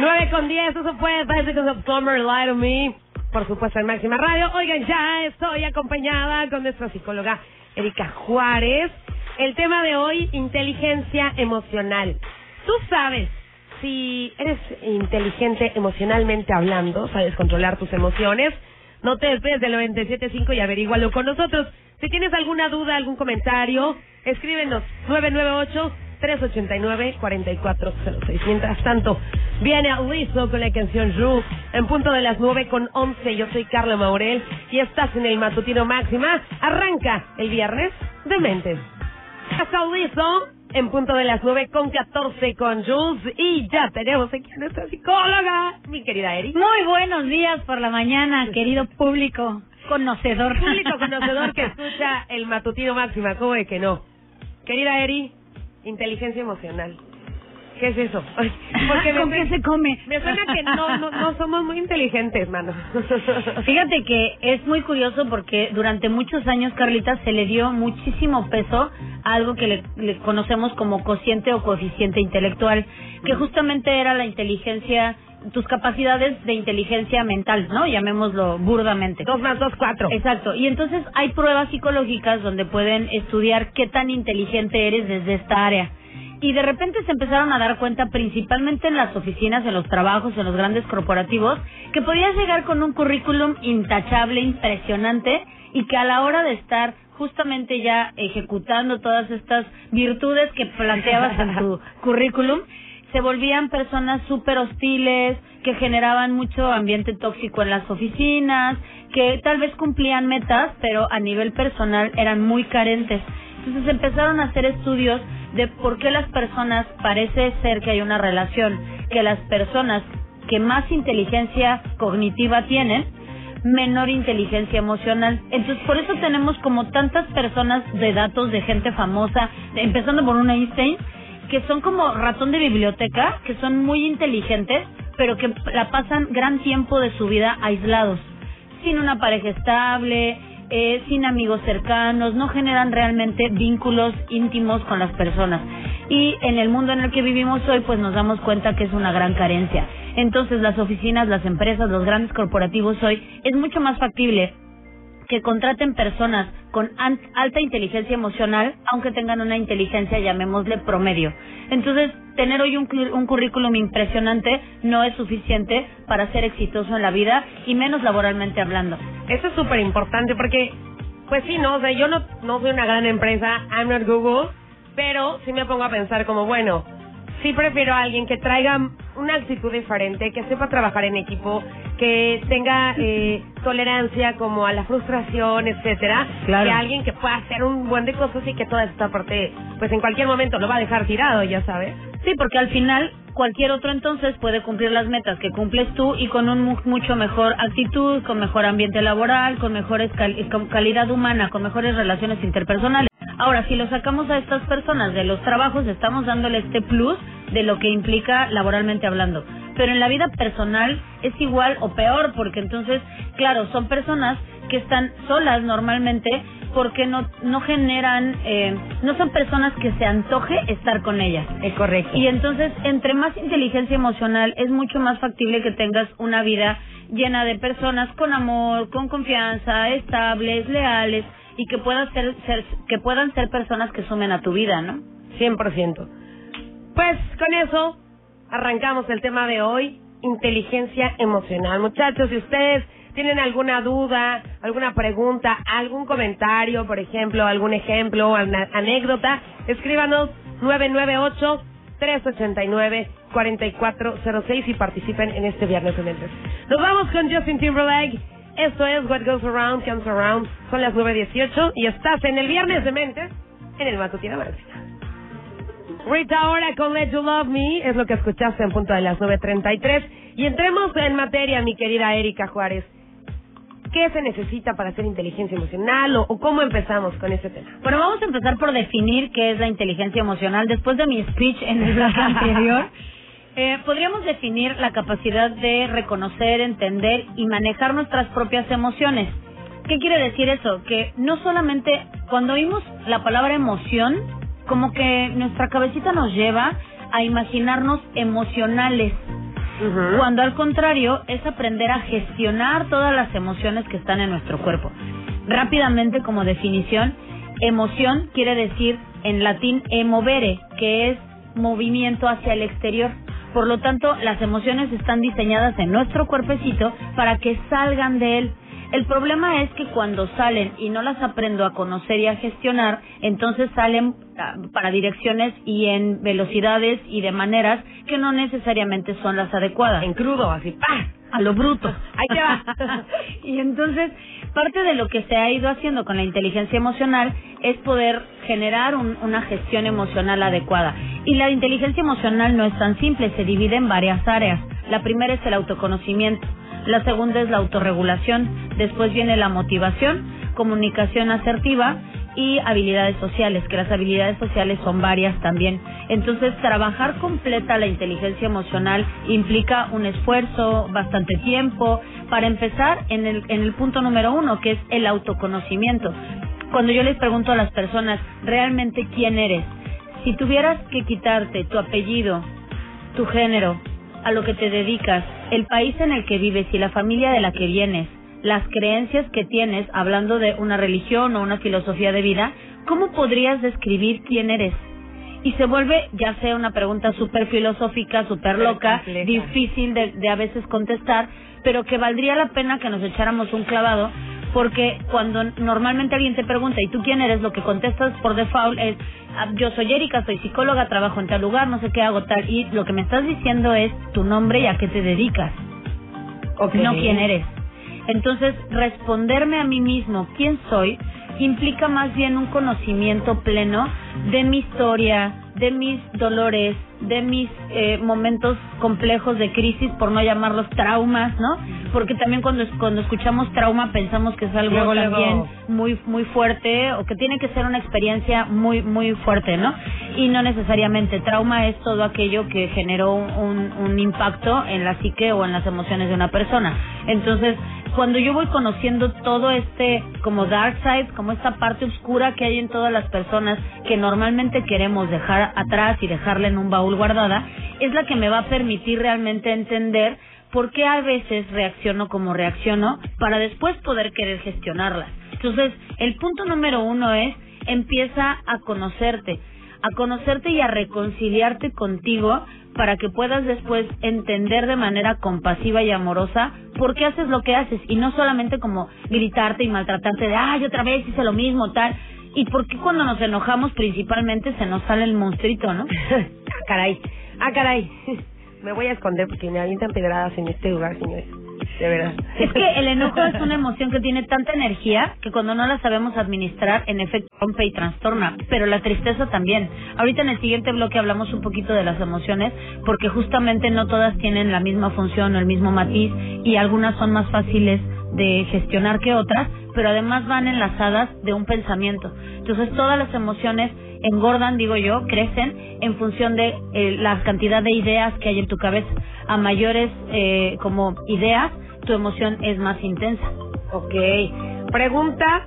9 con 10, eso fue Bicycles of Summer, Light on Me. Por supuesto, en Máxima Radio. Oigan, ya estoy acompañada con nuestra psicóloga Erika Juárez. El tema de hoy, inteligencia emocional. Tú sabes si eres inteligente emocionalmente hablando, sabes controlar tus emociones. No te despegues del 97.5 y averígualo con nosotros. Si tienes alguna duda, algún comentario, escríbenos 998 389-4406. Mientras tanto, viene Lizo con la canción Ru en punto de las 9 con 11. Yo soy Carla Maurel y estás en el Matutino Máxima. Arranca el viernes de Mentes. Hasta Lizo en punto de las 9 con 14 con Jules y ya tenemos aquí a nuestra psicóloga, mi querida Eri. Muy buenos días por la mañana, querido público conocedor. Público conocedor que escucha el Matutino Máxima, ¿cómo es que no? Querida Eri, Inteligencia emocional. ¿Qué es eso? Porque ¿Con qué se come? Me suena que no, no, no somos muy inteligentes, mano. Fíjate que es muy curioso porque durante muchos años, Carlita, se le dio muchísimo peso a algo que le, le conocemos como cociente o coeficiente intelectual, que justamente era la inteligencia tus capacidades de inteligencia mental, ¿no? Llamémoslo burdamente. Dos más dos, cuatro. Exacto. Y entonces hay pruebas psicológicas donde pueden estudiar qué tan inteligente eres desde esta área. Y de repente se empezaron a dar cuenta, principalmente en las oficinas, en los trabajos, en los grandes corporativos, que podías llegar con un currículum intachable, impresionante, y que a la hora de estar justamente ya ejecutando todas estas virtudes que planteabas en tu currículum, se volvían personas súper hostiles, que generaban mucho ambiente tóxico en las oficinas, que tal vez cumplían metas, pero a nivel personal eran muy carentes. Entonces empezaron a hacer estudios de por qué las personas, parece ser que hay una relación, que las personas que más inteligencia cognitiva tienen, menor inteligencia emocional. Entonces, por eso tenemos como tantas personas de datos de gente famosa, empezando por un Einstein, que son como ratón de biblioteca, que son muy inteligentes, pero que la pasan gran tiempo de su vida aislados, sin una pareja estable, eh, sin amigos cercanos, no generan realmente vínculos íntimos con las personas. Y en el mundo en el que vivimos hoy, pues nos damos cuenta que es una gran carencia. Entonces las oficinas, las empresas, los grandes corporativos hoy es mucho más factible que contraten personas con alta inteligencia emocional, aunque tengan una inteligencia, llamémosle promedio. Entonces, tener hoy un, un currículum impresionante no es suficiente para ser exitoso en la vida y menos laboralmente hablando. Eso es súper importante porque, pues sí, no, o sea, yo no, no soy una gran empresa, I'm not Google, pero sí me pongo a pensar como, bueno, sí prefiero a alguien que traiga una actitud diferente, que sepa trabajar en equipo, que tenga eh, tolerancia como a la frustración, etcétera, claro. que alguien que pueda hacer un buen de cosas y que toda esta parte, pues en cualquier momento lo va a dejar tirado, ya sabes. Sí, porque al final cualquier otro entonces puede cumplir las metas que cumples tú y con un mucho mejor actitud, con mejor ambiente laboral, con mejores con calidad humana, con mejores relaciones interpersonales. Ahora, si lo sacamos a estas personas de los trabajos, estamos dándole este plus de lo que implica laboralmente hablando. Pero en la vida personal es igual o peor, porque entonces, claro, son personas que están solas normalmente porque no no generan eh, no son personas que se antoje estar con ellas es correcto y entonces entre más inteligencia emocional es mucho más factible que tengas una vida llena de personas con amor con confianza estables leales y que puedan ser, ser que puedan ser personas que sumen a tu vida no 100% pues con eso arrancamos el tema de hoy inteligencia emocional muchachos si ustedes tienen alguna duda, alguna pregunta, algún comentario, por ejemplo, algún ejemplo, una anécdota, escríbanos 998 389 4406 y participen en este viernes mentes. Nos vamos con Justin Timberlake. Esto es What Goes Around Comes Around. Son las 9.18 y estás en el viernes de mentes en el Matutino Máxima. Rita ahora con Let You Love Me es lo que escuchaste en punto de las 9.33. Y entremos en materia, mi querida Erika Juárez. ¿Qué se necesita para hacer inteligencia emocional o, cómo empezamos con ese tema? Bueno, vamos a empezar por definir qué es la inteligencia emocional. Después de mi speech en el bloque anterior, eh, podríamos definir la capacidad de reconocer, entender y manejar nuestras propias emociones. ¿Qué quiere decir eso? Que no solamente cuando oímos la palabra emoción, como que nuestra cabecita nos lleva a imaginarnos emocionales Cuando al contrario es aprender a gestionar todas las emociones que están en nuestro cuerpo. Rápidamente como definición, emoción quiere decir en latín emovere, que es movimiento hacia el exterior. Por lo tanto, las emociones están diseñadas en nuestro cuerpecito para que salgan de él. El problema es que cuando salen y no las aprendo a conocer y a gestionar, entonces salen ah, para direcciones y en velocidades y de maneras que no necesariamente son las adecuadas. En crudo, así, ¡pah! A lo bruto. Ahí te va. y entonces, parte de lo que se ha ido haciendo con la inteligencia emocional es poder generar una gestión emocional adecuada. Y la inteligencia emocional no es tan simple, se divide en varias áreas. La primera es el autoconocimiento la segunda es la autorregulación, después viene la motivación, comunicación asertiva y habilidades sociales, que las habilidades sociales son varias también. Entonces, trabajar completa la inteligencia emocional implica un esfuerzo, bastante tiempo, para empezar en el, en el punto número uno, que es el autoconocimiento. Cuando yo les pregunto a las personas, ¿realmente quién eres? Si tuvieras que quitarte tu apellido, tu género, a lo que te dedicas, el país en el que vives y la familia de la que vienes, las creencias que tienes, hablando de una religión o una filosofía de vida, ¿cómo podrías describir quién eres? Y se vuelve ya sea una pregunta súper filosófica, súper loca, difícil de, de a veces contestar, pero que valdría la pena que nos echáramos un clavado porque cuando normalmente alguien te pregunta, ¿y tú quién eres? Lo que contestas por default es, ah, yo soy Erika, soy psicóloga, trabajo en tal lugar, no sé qué hago tal, y lo que me estás diciendo es tu nombre y a qué te dedicas, no quién eres. Entonces, responderme a mí mismo quién soy implica más bien un conocimiento pleno de mi historia, de mis dolores, de mis eh, momentos complejos de crisis, por no llamarlos traumas, ¿no? Porque también cuando cuando escuchamos trauma pensamos que es algo también muy muy fuerte o que tiene que ser una experiencia muy muy fuerte, ¿no? Y no necesariamente trauma es todo aquello que generó un, un impacto en la psique o en las emociones de una persona. Entonces, cuando yo voy conociendo todo este como dark side, como esta parte oscura que hay en todas las personas que normalmente queremos dejar atrás y dejarla en un baúl guardada, es la que me va a permitir realmente entender por qué a veces reacciono como reacciono para después poder querer gestionarlas. Entonces, el punto número uno es empieza a conocerte, a conocerte y a reconciliarte contigo para que puedas después entender de manera compasiva y amorosa por qué haces lo que haces y no solamente como gritarte y maltratarte de, ay, otra vez hice lo mismo, tal. Y por qué cuando nos enojamos principalmente se nos sale el monstruito, ¿no? ah, caray, ah, caray. Me voy a esconder porque me avientan pedradas en este lugar, señores de verdad. Es que el enojo es una emoción que tiene tanta energía que cuando no la sabemos administrar, en efecto rompe y trastorna, pero la tristeza también. Ahorita en el siguiente bloque hablamos un poquito de las emociones, porque justamente no todas tienen la misma función o el mismo matiz y algunas son más fáciles de gestionar que otras, pero además van enlazadas de un pensamiento. Entonces todas las emociones engordan, digo yo, crecen en función de eh, la cantidad de ideas que hay en tu cabeza. A mayores eh, como ideas, tu emoción es más intensa. Ok. Pregunta,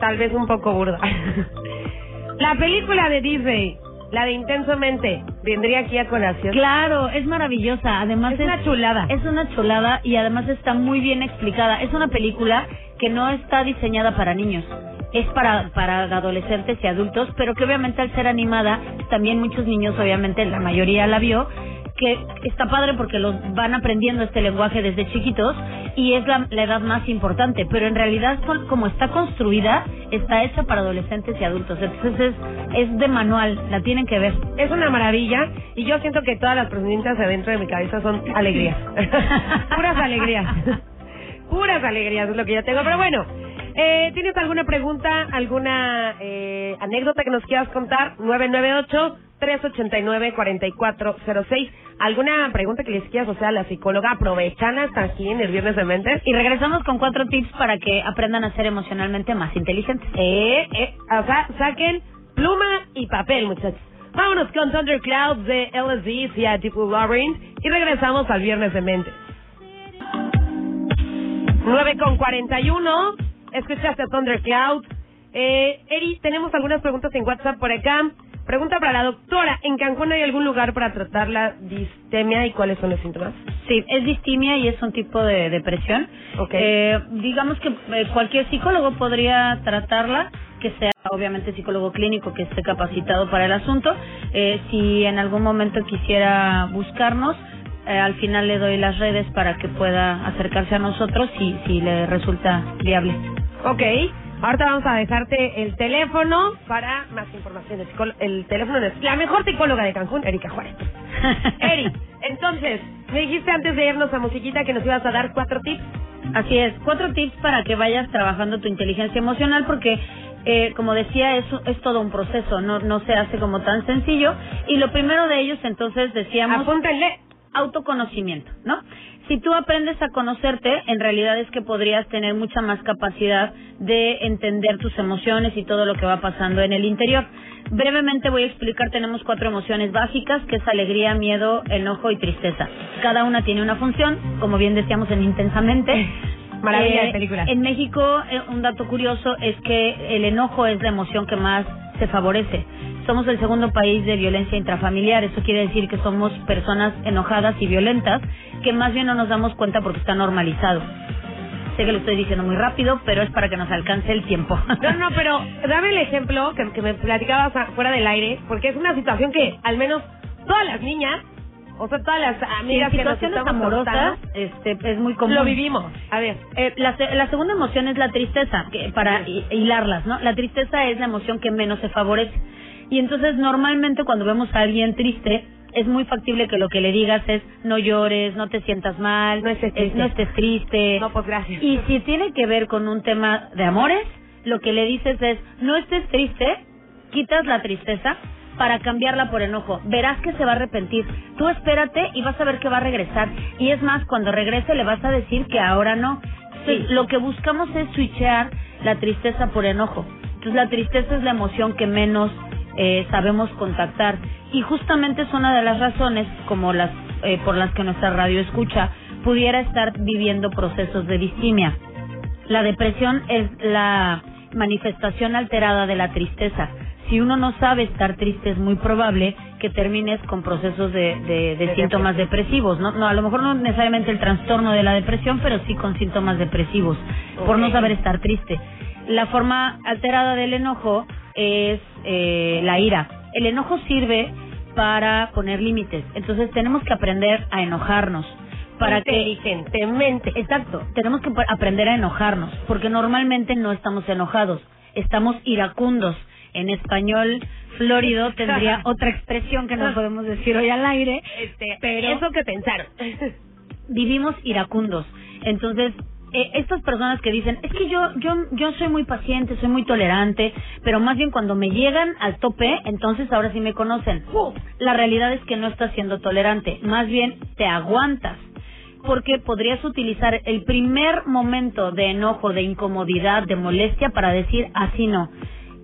tal vez un poco burda. la película de Disney, la de Intensamente, vendría aquí a colación. Claro, es maravillosa. Además es, es una chulada. Es una chulada y además está muy bien explicada. Es una película que no está diseñada para niños es para, para adolescentes y adultos, pero que obviamente al ser animada, también muchos niños, obviamente la mayoría la vio, que está padre porque los van aprendiendo este lenguaje desde chiquitos y es la, edad más importante, pero en realidad como está construida, está hecha para adolescentes y adultos, entonces es, es de manual, la tienen que ver. Es una maravilla y yo siento que todas las preguntas adentro de mi cabeza son alegrías, puras alegrías, puras alegrías es lo que yo tengo, pero bueno, eh, ¿Tienes alguna pregunta, alguna eh, anécdota que nos quieras contar? 998-389-4406. ¿Alguna pregunta que les quieras hacer a la psicóloga? Aprovechan hasta aquí en el Viernes de Mentes. Y regresamos con cuatro tips para que aprendan a ser emocionalmente más inteligentes. Eh, eh, o sea, saquen pluma y papel, muchachos. Vámonos con Thunderclouds de LSD y a Deep Labyrinth y regresamos al Viernes de Mentes. 9 con 41 escuchaste a Thundercloud. Eh, Eri, tenemos algunas preguntas en WhatsApp por acá. Pregunta para la doctora. ¿En Cancún hay algún lugar para tratar la distemia y cuáles son los síntomas? Sí, es distimia y es un tipo de depresión. Ok. Eh, digamos que eh, cualquier psicólogo podría tratarla, que sea obviamente psicólogo clínico que esté capacitado para el asunto. Eh, si en algún momento quisiera buscarnos, eh, al final le doy las redes para que pueda acercarse a nosotros si, si le resulta viable. Ok. Ahorita vamos a dejarte el teléfono para más información. El, teléfono es la mejor psicóloga de Cancún, Erika Juárez. Eri, entonces, me dijiste antes de irnos a musiquita que nos ibas a dar cuatro tips. Así es, cuatro tips para que vayas trabajando tu inteligencia emocional porque, eh, como decía, es, es todo un proceso, no, no se hace como tan sencillo. Y lo primero de ellos, entonces, decíamos, Apúntenle. autoconocimiento, ¿no? Si tú aprendes a conocerte, en realidad es que podrías tener mucha más capacidad de entender tus emociones y todo lo que va pasando en el interior. Brevemente voy a explicar, tenemos cuatro emociones básicas, que es alegría, miedo, enojo y tristeza. Cada una tiene una función, como bien decíamos en Intensamente. Maravilla de Eh, película. En México, eh, un dato curioso es que el enojo es la emoción que más se favorece. Somos el segundo país de violencia intrafamiliar. Eso quiere decir que somos personas enojadas y violentas que más bien no nos damos cuenta porque está normalizado. Sé que lo estoy diciendo muy rápido, pero es para que nos alcance el tiempo. No, no, pero dame el ejemplo que, que me platicabas fuera del aire, porque es una situación que al menos todas las niñas, o sea, todas las Sí, amigas en que nos situaciones estamos amorosas este, es muy común. lo vivimos. A ver, Eh, la, la segunda emoción es la tristeza, que para hi- hilarlas, ¿no? La tristeza es la emoción que menos se favorece. Y entonces normalmente cuando vemos a alguien triste, es muy factible que lo que le digas es no llores, no te sientas mal, No estés eh, no estés triste. no, pues gracias. Y si tiene que ver con un tema de amores, lo que le dices es no estés triste, quitas la tristeza para cambiarla por enojo. Verás que se va a arrepentir. Tú espérate y vas a ver que va a regresar. Y es más, cuando regrese le vas a decir que ahora no. Sí. lo que buscamos es switchear la tristeza por enojo. Entonces, la tristeza es la emoción que menos eh, sabemos contactar. Y justamente es una de las razones como las eh, por las que nuestra radio escucha pudiera estar viviendo procesos de distimia. La depresión es la manifestación alterada de la tristeza. Si uno no sabe estar triste, es muy probable que termines con procesos de, de- de De síntomas depresivos. ¿no? no, a lo mejor no necesariamente el trastorno de la depresión, pero sí con síntomas depresivos, por no saber estar triste. La forma alterada del enojo es eh, la ira. El enojo sirve para poner límites. Entonces tenemos que aprender a enojarnos para que Inteligentemente. Exacto, tenemos que aprender a enojarnos, porque normalmente no estamos enojados, estamos iracundos. En español florido tendría otra expresión que no podemos decir hoy al aire, Este, pero eso que pensaron. vivimos iracundos. Entonces, eh, estas personas que dicen, es que yo, yo, yo soy muy paciente, soy muy tolerante, pero más bien cuando me llegan al tope, entonces ahora sí me conocen. La realidad es que no estás siendo tolerante, más bien te aguantas. Porque podrías utilizar el primer momento de enojo, de incomodidad, de molestia para decir así no.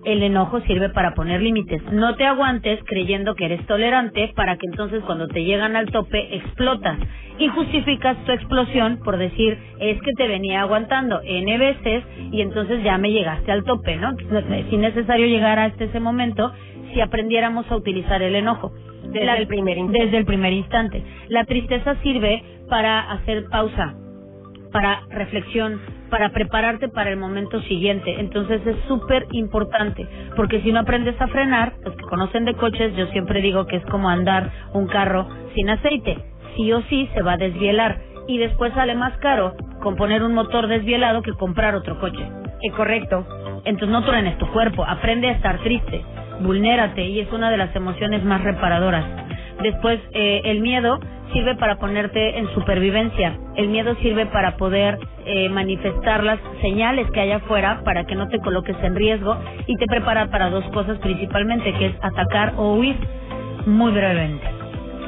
El enojo sirve para poner límites. No te aguantes creyendo que eres tolerante para que entonces cuando te llegan al tope explotas y justificas tu explosión por decir es que te venía aguantando N veces y entonces ya me llegaste al tope, ¿no? Si necesario llegar hasta ese momento si aprendiéramos a utilizar el enojo. Desde el primer instante. Desde el primer instante. La tristeza sirve para hacer pausa, para reflexión, para prepararte para el momento siguiente. Entonces es súper importante, porque si no aprendes a frenar, los que conocen de coches, yo siempre digo que es como andar un carro sin aceite. Sí o sí se va a desvielar y después sale más caro componer un motor desvielado que comprar otro coche. Eh, correcto. Entonces no truenes tu cuerpo, aprende a estar triste, vulnérate y es una de las emociones más reparadoras. Después, eh, el miedo sirve para ponerte en supervivencia. El miedo sirve para poder eh, manifestar las señales que hay afuera para que no te coloques en riesgo y te prepara para dos cosas principalmente, que es atacar o huir muy brevemente.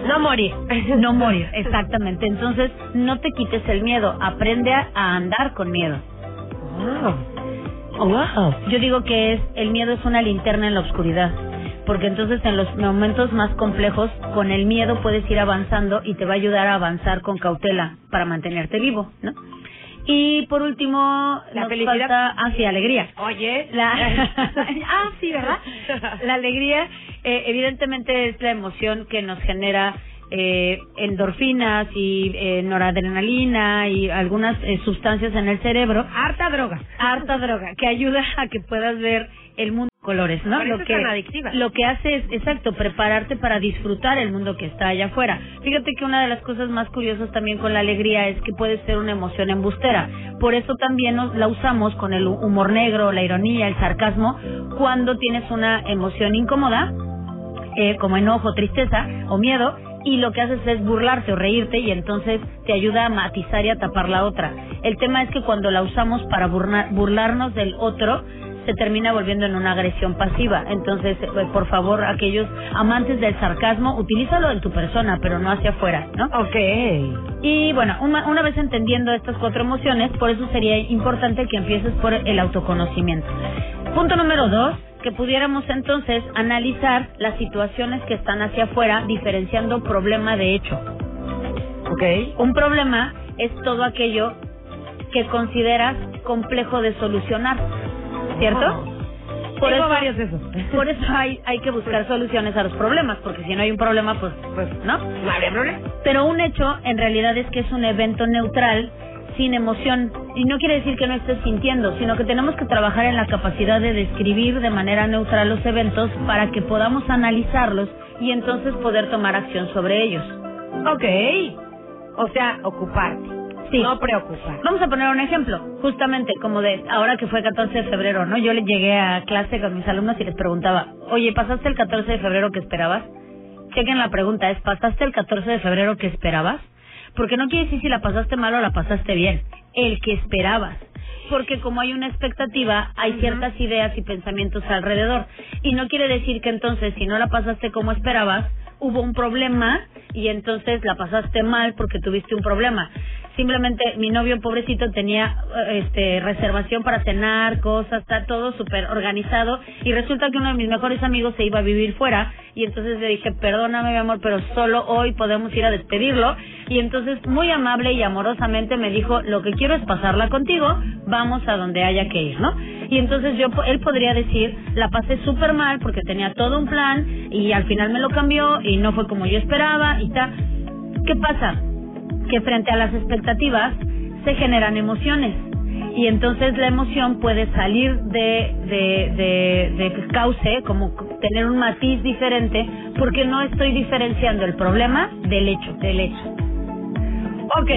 No morir. No morir, exactamente. Entonces, no te quites el miedo, aprende a, a andar con miedo. Wow. Wow. Yo digo que es el miedo es una linterna en la oscuridad, porque entonces en los momentos más complejos con el miedo puedes ir avanzando y te va a ayudar a avanzar con cautela para mantenerte vivo, ¿no? Y por último, La nos felicidad. falta, ah, sí, alegría. Oye. La, ah, sí, ¿verdad? La alegría, eh, evidentemente, es la emoción que nos genera eh, endorfinas y eh, noradrenalina y algunas eh, sustancias en el cerebro. Harta droga. Harta droga, que ayuda a que puedas ver el mundo colores, ¿no? Lo que lo que hace es, exacto, prepararte para disfrutar el mundo que está allá afuera. Fíjate que una de las cosas más curiosas también con la alegría es que puede ser una emoción embustera. Por eso también nos- la usamos con el humor negro, la ironía, el sarcasmo, cuando tienes una emoción incómoda, eh, como enojo, tristeza o miedo, y lo que haces es burlarte o reírte y entonces te ayuda a matizar y a tapar la otra. El tema es que cuando la usamos para burna- burlarnos del otro, se termina volviendo en una agresión pasiva. Entonces, eh, por favor, aquellos amantes del sarcasmo, utilízalo en tu persona, pero no hacia afuera, ¿no? Ok. Y bueno, una, una vez entendiendo estas cuatro emociones, por eso sería importante que empieces por el autoconocimiento. Punto número dos, que pudiéramos entonces analizar las situaciones que están hacia afuera, diferenciando problema de hecho. Ok. Un problema es todo aquello que consideras complejo de solucionar, ¿cierto? Oh. Tengo varios de esos. Por eso hay, hay que buscar soluciones a los problemas, porque si no hay un problema, pues, Pues, ¿no? No habría problema. Pero un hecho en realidad es que es un evento neutral sin emoción y no quiere decir que no estés sintiendo, sino que tenemos que trabajar en la capacidad de describir de manera neutral los eventos para que podamos analizarlos y entonces poder tomar acción sobre ellos. Ok. O sea, ocuparte. Sí. No preocupar. Vamos a poner un ejemplo, justamente como de ahora que fue 14 de febrero, ¿no? Yo le llegué a clase con mis alumnos y les preguntaba, oye, ¿pasaste el 14 de febrero que esperabas? Chequen la pregunta, ¿es ¿pasaste el 14 de febrero que esperabas? Porque no quiere decir si la pasaste mal o la pasaste bien, el que esperabas. Porque como hay una expectativa, hay ciertas ideas y pensamientos alrededor. Y no quiere decir que entonces, si no la pasaste como esperabas, hubo un problema y entonces la pasaste mal porque tuviste un problema. Simplemente mi novio pobrecito tenía eh, este reservación para cenar, cosas, está todo súper organizado y resulta que uno de mis mejores amigos se iba a vivir fuera y entonces le dije, perdóname mi amor, pero solo hoy podemos ir a despedirlo y entonces muy amable y amorosamente me dijo, lo que quiero es pasarla contigo, vamos a donde haya que ir, ¿no? Y entonces yo, él podría decir, la pasé súper mal porque tenía todo un plan y al final me lo cambió y no fue como yo esperaba y tal. ¿Qué pasa? Que frente a las expectativas se generan emociones y entonces la emoción puede salir de, de, de, de cauce, como tener un matiz diferente, porque no estoy diferenciando el problema del hecho, del hecho. Ok.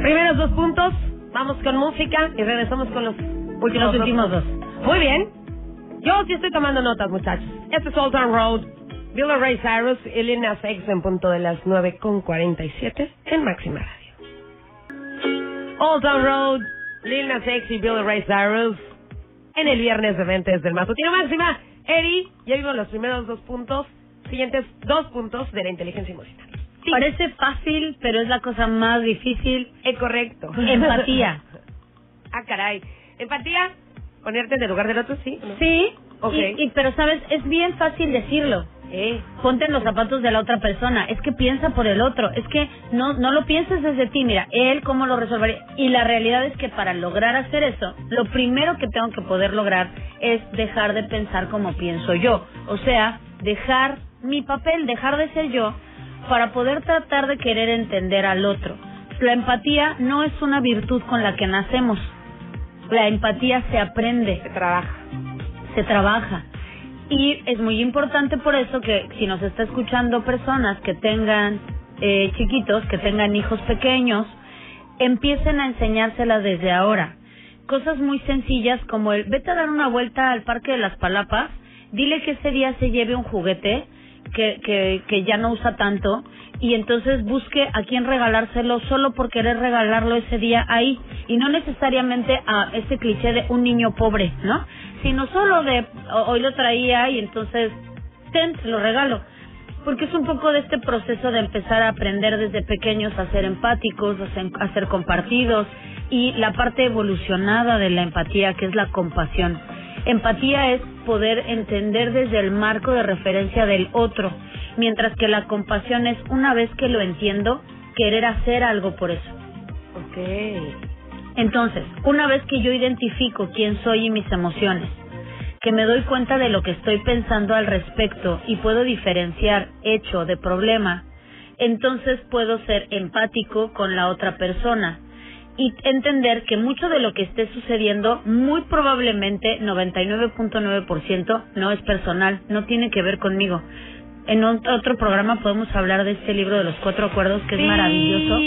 Primeros dos puntos. Vamos con música y regresamos con los últimos, Los últimos dos. Muy bien. Yo sí estoy tomando notas, muchachos. Este es Old Town Road. Bill Ray Cyrus y Lil Nas X en punto de las 9.47 en Máxima Radio. Old Town Road, Lil Nas X y Bill Ray Cyrus en el viernes de Ventes del Matutino Máxima. Eddie, ya vimos los primeros dos puntos. Siguientes dos puntos de la inteligencia emocional. Sí. Parece fácil, pero es la cosa más difícil. Es correcto. Empatía. ah, caray. Empatía, ponerte en el lugar del otro, sí. ¿no? Sí, Ok. y, y- pero sabes, es bien fácil decirlo. Eh, Ponte en los zapatos de la otra persona. Es que piensa por el otro. Es que no, no lo pienses desde ti. Mira, él cómo lo resolvería. Y la realidad es que para lograr hacer eso, lo primero que tengo que poder lograr es dejar de pensar como pienso yo. O sea, dejar mi papel, dejar de ser yo para poder tratar de querer entender al otro. La empatía no es una virtud con la que nacemos. La empatía se aprende se trabaja. se trabaja. Y es muy importante por eso que si nos está escuchando personas que tengan eh, chiquitos, que tengan hijos pequeños, empiecen a enseñárselas desde ahora. Cosas muy sencillas como el vete a dar una vuelta al Parque de las Palapas, dile que ese día se lleve un juguete que, que, ya no usa tanto y entonces busque a quién regalárselo solo por querer regalarlo ese día ahí y no necesariamente a ese cliché de un niño pobre, ¿no? Sino solo de "O- hoy lo traía y entonces ten, te lo regalo. Porque es un poco de este proceso de empezar a aprender desde pequeños a ser empáticos, a ser compartidos y la parte evolucionada de la empatía que es la compasión. Empatía es poder entender desde el marco de referencia del otro, mientras que la compasión es una vez que lo entiendo, querer hacer algo por eso. Ok. Entonces, una vez que yo identifico quién soy y mis emociones, que me doy cuenta de lo que estoy pensando al respecto y puedo diferenciar hecho de problema, entonces puedo ser empático con la otra persona y entender que mucho de lo que esté sucediendo, muy probablemente 99.9% no es personal, no tiene que ver conmigo en otro programa podemos hablar de este libro de los cuatro acuerdos que es maravilloso.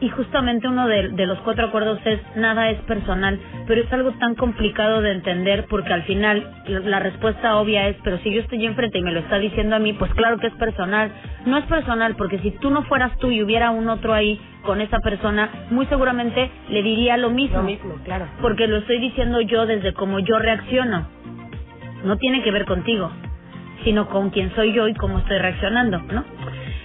Y justamente uno de, de, los cuatro acuerdos es nada es personal pero es algo tan complicado de entender porque al final la respuesta obvia es pero si yo estoy enfrente y me lo está diciendo a mí pues claro que es personal. No es personal porque si tú no fueras tú y hubiera un otro ahí con esa persona muy seguramente le diría lo mismo. Lo mismo claro. Porque lo estoy diciendo yo desde cómo yo reacciono. No tiene que ver contigo sino con quién soy yo y cómo estoy reaccionando, ¿no?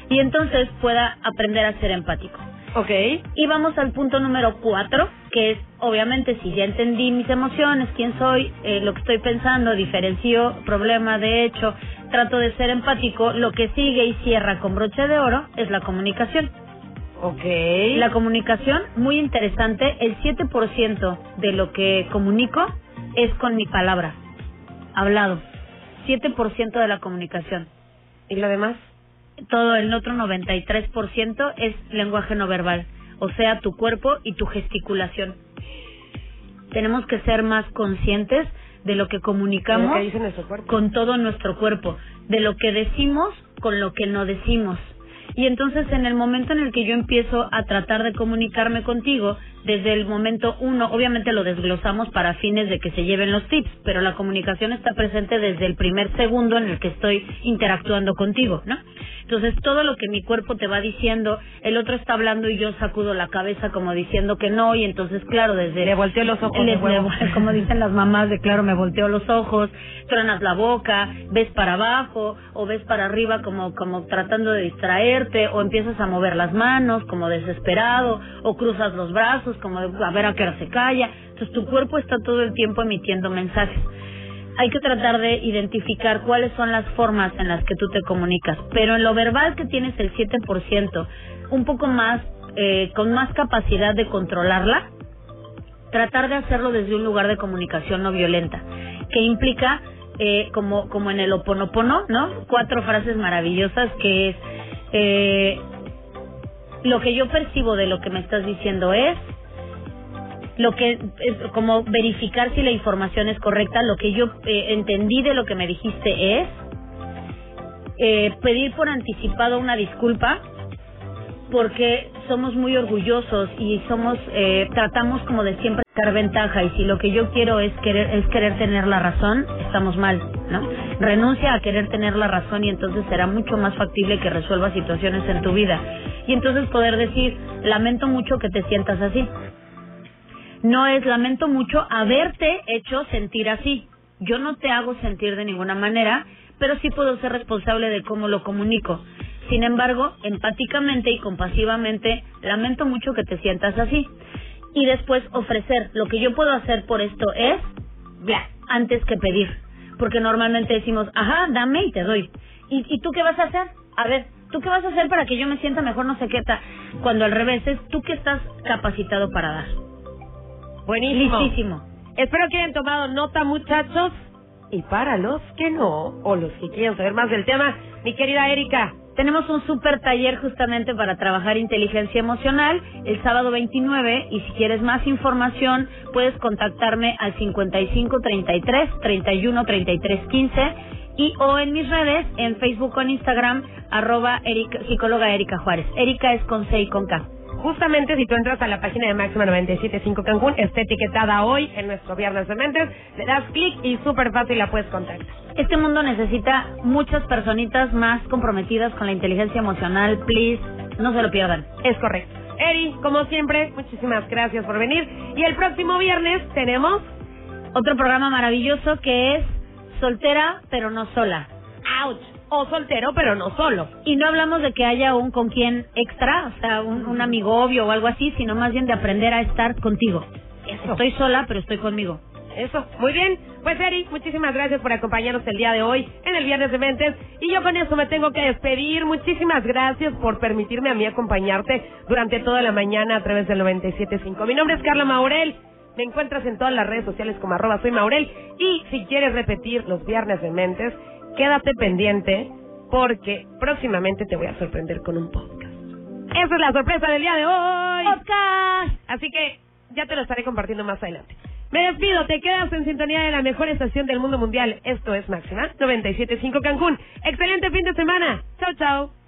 Y entonces pueda aprender a ser empático. Ok. Y vamos al punto número cuatro, que es, obviamente, si ya entendí mis emociones, quién soy, eh, lo que estoy pensando, diferencio problema de hecho, trato de ser empático, lo que sigue y cierra con broche de oro es la comunicación. Ok. La comunicación, muy interesante, el 7% de lo que comunico es con mi palabra, hablado. 7% de la comunicación. ¿Y lo demás? Todo el otro 93% es lenguaje no verbal, o sea, tu cuerpo y tu gesticulación. Tenemos que ser más conscientes de lo que comunicamos con todo nuestro cuerpo, de lo que decimos con lo que no decimos. Y entonces en el momento en el que yo empiezo a tratar de comunicarme contigo, desde el momento uno, obviamente lo desglosamos para fines de que se lleven los tips, pero la comunicación está presente desde el primer segundo en el que estoy interactuando contigo, ¿no? Entonces todo lo que mi cuerpo te va diciendo, el otro está hablando y yo sacudo la cabeza como diciendo que no y entonces claro desde le volteo los ojos, como dicen las mamás de claro me volteo los ojos, tronas la boca, ves para abajo o ves para arriba como como tratando de distraerte o empiezas a mover las manos como desesperado o cruzas los brazos como a ver a qué hora se calla. Entonces tu cuerpo está todo el tiempo emitiendo mensajes. Hay que tratar de identificar cuáles son las formas en las que tú te comunicas, pero en lo verbal que tienes el 7%, un poco más, eh, con más capacidad de controlarla, tratar de hacerlo desde un lugar de comunicación no violenta, que implica, eh, como, como en el oponopono, ¿no? Cuatro frases maravillosas que es, eh, lo que yo percibo de lo que me estás diciendo es, lo que es como verificar si la información es correcta, lo que yo eh, entendí de lo que me dijiste es eh, pedir por anticipado una disculpa porque somos muy orgullosos y somos eh, tratamos como de siempre dar ventaja. Y si lo que yo quiero es querer es querer tener la razón estamos mal no renuncia a querer tener la razón y entonces será mucho más factible que resuelva situaciones en tu vida. Y entonces poder decir lamento mucho que te sientas así no es lamento mucho haberte hecho sentir así. Yo no te hago sentir de ninguna manera, pero sí puedo ser responsable de cómo lo comunico. Sin embargo, empáticamente y compasivamente, lamento mucho que te sientas así. Y después ofrecer, lo que yo puedo hacer por esto es, bla, antes que pedir. Porque normalmente decimos, ajá, dame y te doy. ¿Y, ¿Y tú qué vas a hacer? A ver, ¿tú qué vas a hacer para que yo me sienta mejor? No sé qué tal. Cuando al revés es, ¿tú qué estás capacitado para dar? Buenísimo. Espero que hayan tomado nota, muchachos. Y para los que no, o los que quieran saber más del tema, mi querida Erika. Tenemos un super taller justamente para trabajar inteligencia emocional el sábado 29 y si quieres más información puedes contactarme al 55 33 31 33 15 y o en mis redes en Facebook o en Instagram arroba Erika, psicóloga Erika Juárez. Erika es con C y con K. Justamente si tú entras a la página de Máxima 975 Cancún, está etiquetada hoy en nuestro Viernes de Mentes, le das clic y súper fácil la puedes contactar. Este mundo necesita muchas personitas más comprometidas con la inteligencia emocional, please, no se lo pierdan. Es correcto. Eri, como siempre, muchísimas gracias por venir. Y el próximo viernes tenemos otro programa maravilloso que es Soltera pero no sola. ¡Auch! O soltero, pero no solo. Y no hablamos de que haya un con quien extra, o sea, un, un amigo obvio o algo así, sino más bien de aprender a estar contigo. Estoy sola, pero estoy conmigo. Eso, muy bien. Pues Eri, muchísimas gracias por acompañarnos el día de hoy en el Viernes de Mentes. Y yo con eso me tengo que despedir. Muchísimas gracias por permitirme a mí acompañarte durante toda la mañana a través del 97.5. Mi nombre es Carla Maurel. Me encuentras en todas las redes sociales como arroba soy Maurel. Y si quieres repetir los Viernes de Mentes, quédate pendiente porque próximamente te voy a sorprender con un podcast. Esa es la sorpresa del día de hoy. Podcast. Así que ya te lo estaré compartiendo más adelante. Me despido, te quedas en sintonía de la mejor estación del mundo mundial. Esto es Máxima 975 Cancún. Excelente fin de semana. Chao, chao.